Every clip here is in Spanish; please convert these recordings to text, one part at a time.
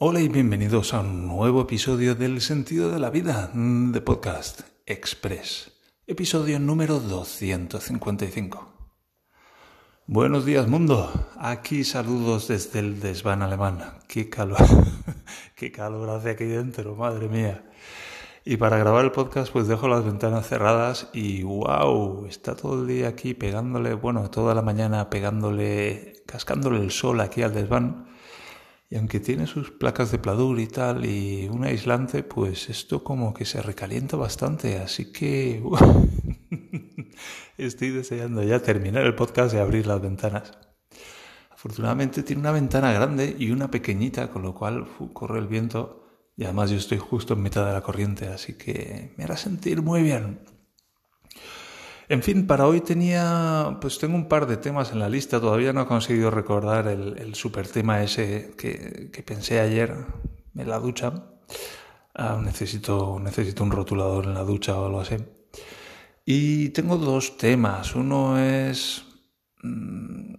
Hola y bienvenidos a un nuevo episodio del Sentido de la Vida de Podcast Express, episodio número 255. Buenos días mundo, aquí saludos desde el desván alemán. Qué calor, qué calor hace aquí dentro, madre mía. Y para grabar el podcast pues dejo las ventanas cerradas y wow, está todo el día aquí pegándole, bueno, toda la mañana pegándole, cascándole el sol aquí al desván y aunque tiene sus placas de pladur y tal y un aislante, pues esto como que se recalienta bastante. Así que estoy deseando ya terminar el podcast y abrir las ventanas. Afortunadamente tiene una ventana grande y una pequeñita, con lo cual corre el viento. Y además yo estoy justo en mitad de la corriente, así que me hará sentir muy bien. En fin, para hoy tenía, pues tengo un par de temas en la lista, todavía no he conseguido recordar el, super tema ese que, pensé ayer en la ducha. Ah, necesito, necesito un rotulador en la ducha o algo así. Y tengo dos temas. Uno es... Mm,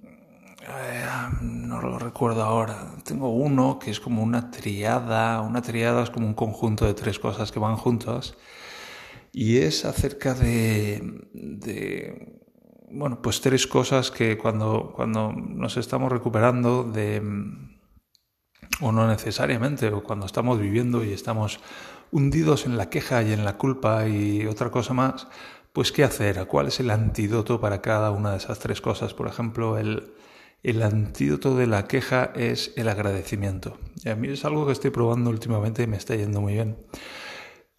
no lo recuerdo ahora. Tengo uno que es como una triada. Una triada es como un conjunto de tres cosas que van juntas y es acerca de, bueno, pues tres cosas que cuando, cuando nos estamos recuperando de, o no necesariamente, o cuando estamos viviendo y estamos hundidos en la queja y en la culpa y otra cosa más, pues qué hacer, cuál es el antídoto para cada una de esas tres cosas. Por ejemplo, el, el antídoto de la queja es el agradecimiento. Y a mí es algo que estoy probando últimamente y me está yendo muy bien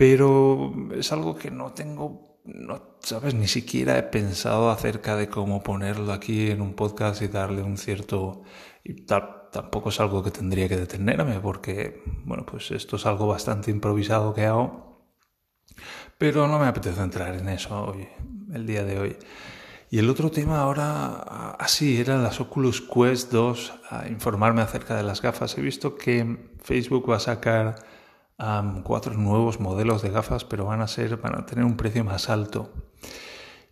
pero es algo que no tengo, no, sabes, ni siquiera he pensado acerca de cómo ponerlo aquí en un podcast y darle un cierto... Y tampoco es algo que tendría que detenerme porque, bueno, pues esto es algo bastante improvisado que hago, pero no me apetece entrar en eso hoy, el día de hoy. Y el otro tema ahora, así, ah, era las Oculus Quest 2, a informarme acerca de las gafas. He visto que Facebook va a sacar cuatro nuevos modelos de gafas, pero van a ser, van a tener un precio más alto.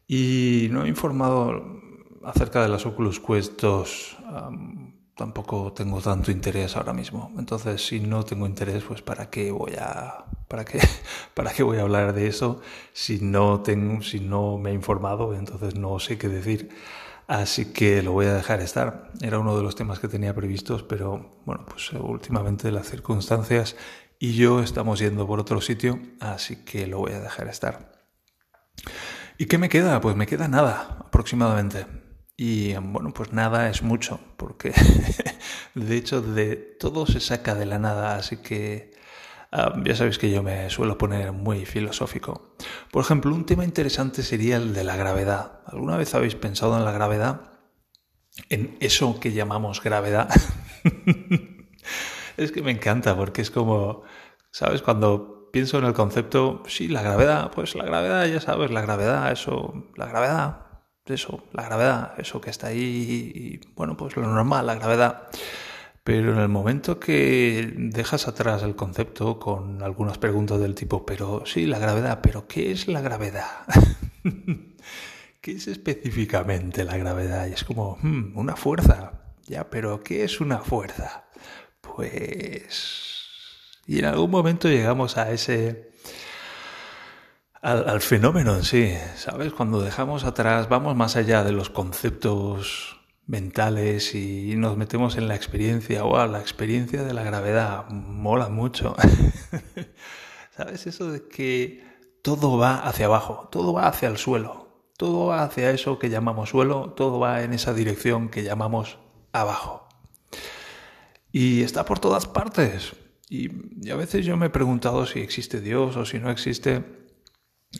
Y no he informado acerca de las Oculus Quest 2. tampoco tengo tanto interés ahora mismo. Entonces, si no tengo interés, pues para qué voy a para qué para qué voy a hablar de eso si no tengo si no me he informado, entonces no sé qué decir. Así que lo voy a dejar estar. Era uno de los temas que tenía previstos, pero bueno, pues últimamente las circunstancias y yo estamos yendo por otro sitio, así que lo voy a dejar estar. ¿Y qué me queda? Pues me queda nada aproximadamente. Y bueno, pues nada es mucho, porque de hecho de todo se saca de la nada, así que ah, ya sabéis que yo me suelo poner muy filosófico. Por ejemplo, un tema interesante sería el de la gravedad. ¿Alguna vez habéis pensado en la gravedad? En eso que llamamos gravedad. Es que me encanta porque es como, ¿sabes? Cuando pienso en el concepto, sí, la gravedad, pues la gravedad, ya sabes, la gravedad, eso, la gravedad, eso, la gravedad, eso que está ahí, y, bueno, pues lo normal, la gravedad. Pero en el momento que dejas atrás el concepto con algunas preguntas del tipo, pero sí, la gravedad, pero ¿qué es la gravedad? ¿Qué es específicamente la gravedad? Y es como, hmm, una fuerza. Ya, pero ¿qué es una fuerza? Pues... Y en algún momento llegamos a ese... Al, fenómeno en sí, ¿sabes? Cuando dejamos atrás, vamos más allá de los conceptos mentales y nos metemos en la experiencia. ¡Wow! La experiencia de la gravedad mola mucho. ¿Sabes? Eso de que todo va hacia abajo, todo va hacia el suelo, todo va hacia eso que llamamos suelo, todo va en esa dirección que llamamos abajo. Y está por todas partes. Y, a veces yo me he preguntado si existe Dios o si no existe.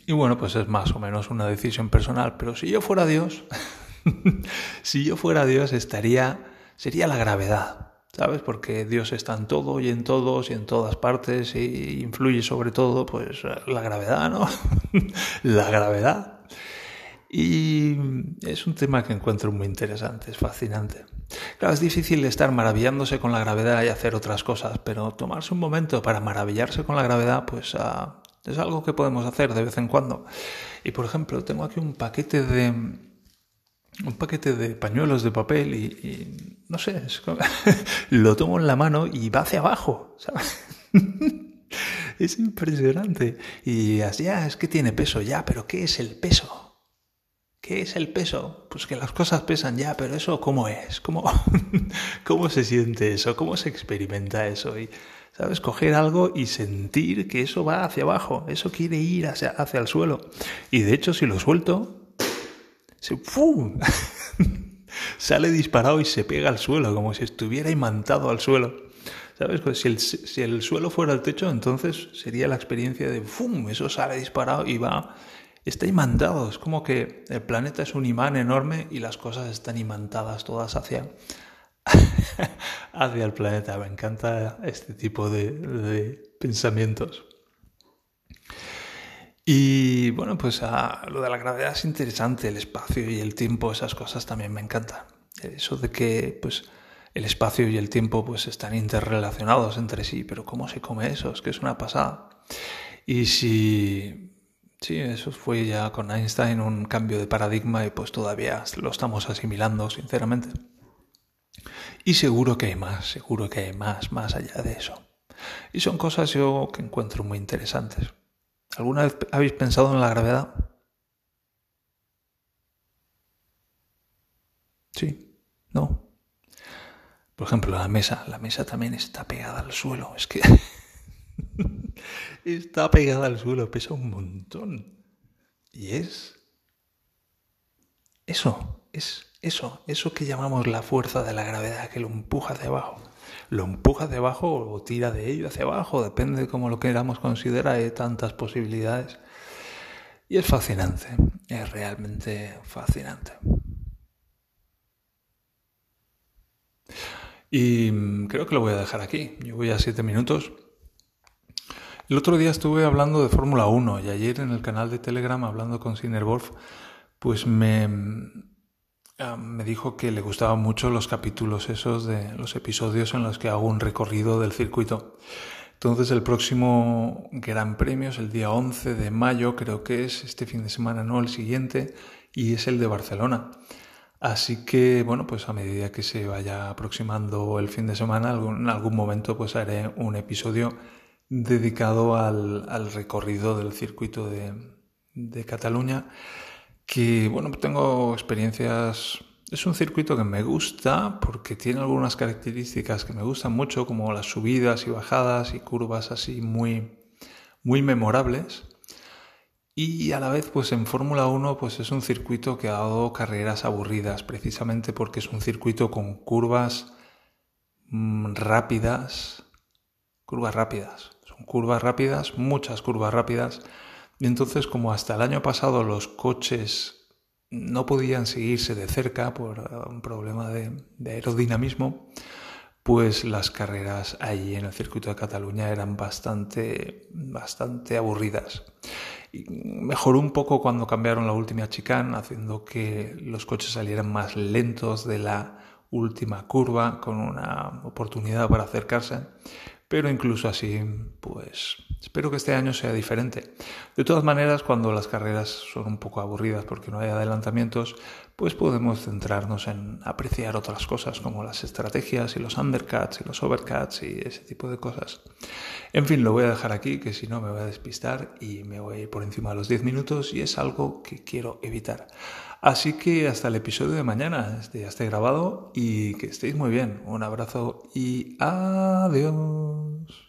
Y bueno, pues es más o menos una decisión personal. Pero si yo fuera Dios, si yo fuera Dios estaría, sería la gravedad. ¿Sabes? Porque Dios está en todo y en todos y en todas partes y influye sobre todo, pues, la gravedad, ¿no? la gravedad. Y es un tema que encuentro muy interesante, es fascinante. Claro, es difícil estar maravillándose con la gravedad y hacer otras cosas, pero tomarse un momento para maravillarse con la gravedad, pues ah, es algo que podemos hacer de vez en cuando. Y por ejemplo, tengo aquí un paquete de, un paquete de pañuelos de papel y, no sé, lo tomo en la mano y va hacia abajo, ¿sabes? es impresionante. Y así, ya, es que tiene peso, ya, pero ¿qué es el peso? ¿Qué es el peso? Pues que las cosas pesan ya, pero eso ¿cómo es? ¿Cómo, cómo se siente eso? ¿Cómo se experimenta eso? Y, ¿sabes? Coger algo y sentir que eso va hacia abajo, eso quiere ir hacia, hacia el suelo. Y de hecho, si lo suelto, se, sale disparado y se pega al suelo, como si estuviera imantado al suelo. ¿Sabes? Pues si el, si el suelo fuera el techo, entonces sería la experiencia de ¡fum! Eso sale disparado y va. Está imantado. Es como que el planeta es un imán enorme y las cosas están imantadas todas hacia, hacia el planeta. Me encanta este tipo de, pensamientos. Y bueno, pues ah, lo de la gravedad es interesante, el espacio y el tiempo, esas cosas también me encantan. Eso de que pues el espacio y el tiempo pues están interrelacionados entre sí, pero ¿cómo se come eso? Es que es una pasada. Y si sí, eso fue ya con Einstein un cambio de paradigma y pues todavía lo estamos asimilando, sinceramente. Y seguro que hay más, seguro que hay más, más allá de eso. Y son cosas yo que encuentro muy interesantes. ¿Alguna vez habéis pensado en la gravedad? Sí, no. Por ejemplo, la mesa. La mesa también está pegada al suelo. Es que está pegada al suelo, pesa un montón. Y es eso, es eso, eso que llamamos la fuerza de la gravedad que lo empuja hacia abajo lo empuja hacia abajo o tira de ello hacia abajo, depende de cómo lo queramos considerar, hay tantas posibilidades. Y es fascinante, es realmente fascinante. Y mm, creo que lo voy a dejar aquí. Yo voy a siete minutos. El otro día estuve hablando de Fórmula 1 y ayer en el canal de Telegram hablando con Wolf, pues me, Ah, me dijo que le gustaban mucho los capítulos esos de los episodios en los que hago un recorrido del circuito. Entonces el próximo Gran Premio es el día 11 de mayo, creo que es este fin de semana, no el siguiente, y es el de Barcelona. Así que, bueno, pues a medida que se vaya aproximando el fin de semana, en algún momento pues haré un episodio dedicado al, recorrido del circuito de, Cataluña que bueno, tengo experiencias... Es un circuito que me gusta porque tiene algunas características que me gustan mucho, como las subidas y bajadas y curvas así muy, muy memorables. Y a la vez, pues en Fórmula 1, pues es un circuito que ha dado carreras aburridas, precisamente porque es un circuito con curvas mm, rápidas, curvas rápidas, curvas rápidas, muchas curvas rápidas, y entonces, como hasta el año pasado los coches no podían seguirse de cerca por un problema de, aerodinamismo, pues las carreras allí en el circuito de Cataluña eran bastante, bastante aburridas. Mejoró un poco cuando cambiaron la última chicane, haciendo que los coches salieran más lentos de la última curva, con una oportunidad para acercarse. Pero incluso así, pues Espero que este año sea diferente. De todas maneras, cuando las carreras son un poco aburridas porque no hay adelantamientos, pues podemos centrarnos en apreciar otras cosas como las estrategias y los undercuts y los overcuts y ese tipo de cosas. En fin, lo voy a dejar aquí, que si no me voy a despistar y me voy a ir por encima de los 10 minutos y es algo que quiero evitar. Así que hasta el episodio de mañana, este ya esté grabado y que estéis muy bien. Un abrazo y adiós.